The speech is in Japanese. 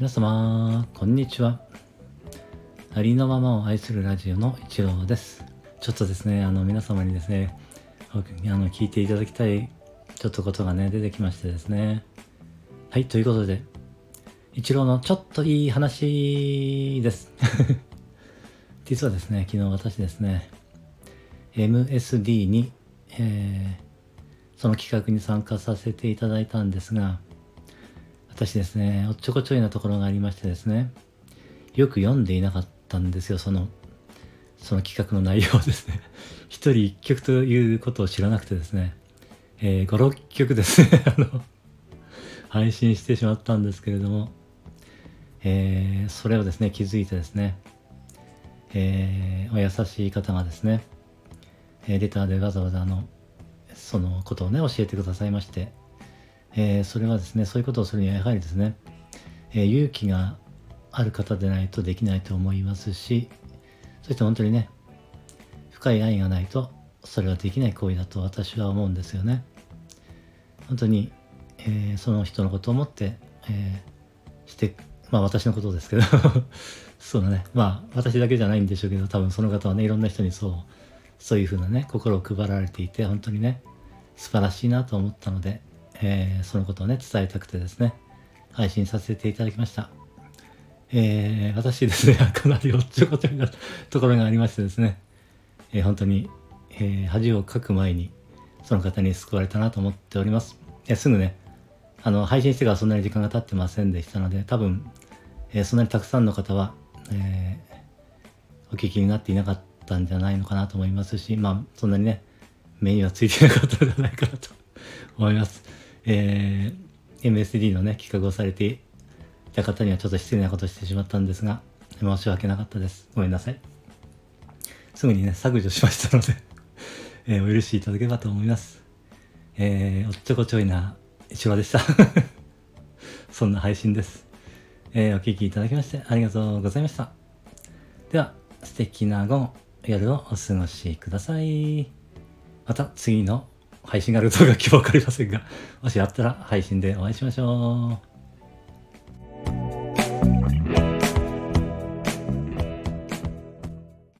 皆様、こんにちは。ありのままを愛するラジオの一郎です。ちょっとですね、あの、皆様にですね、あの、聞いていただきたい、ちょっとことがね、出てきましてですね。はい、ということで、一郎のちょっといい話です。実はですね、昨日私ですね、MSD に、えー、その企画に参加させていただいたんですが、私ですね、おっちょこちょいなところがありましてですね、よく読んでいなかったんですよ、その、その企画の内容ですね。一人一曲ということを知らなくてですね、えー、5、6曲ですね、あの、配信してしまったんですけれども、えー、それをですね、気づいてですね、えー、お優しい方がですね、えー、レターでわざわざあの、そのことをね、教えてくださいまして、えー、それはですねそういうことをするにはやはりですね、えー、勇気がある方でないとできないと思いますしそして本当にね深い愛がないとそれはできない行為だと私は思うんですよね。本当に、えー、その人のことを思って、えしてまあ私のことですけど そうだね。まあ私だけじゃないんでしょうけど多分その方はねいろんな人にそうそういうふうなね心を配られていて本当にね素晴らしいなと思ったのでえー、そのことをね、伝えたくてですね、配信させていただきました。えー、私ですね、かなりおっちょこちょいなところがありましてですね、えー、本当に、えー、恥をかく前に、その方に救われたなと思っております。えすぐね、あの、配信してからそんなに時間が経ってませんでしたので、多分、えそんなにたくさんの方は、えお聞きになっていなかったんじゃないのかなと思いますし、まあ、そんなにね、目にはついてなかったんじゃないかなと思います。えー、MSD のね、企画をされていた方にはちょっと失礼なことしてしまったんですが、申し訳なかったです。ごめんなさい。すぐにね、削除しましたので えー、お許しいただければと思います。えー、おっちょこちょいな一話でした そんな配信です。えー、お聴きいただきましてありがとうございました。では、素敵な午後、夜をお過ごしください。また次の配信があるかどうか今日わかりませんが、もしあったら配信でお会いしましょう。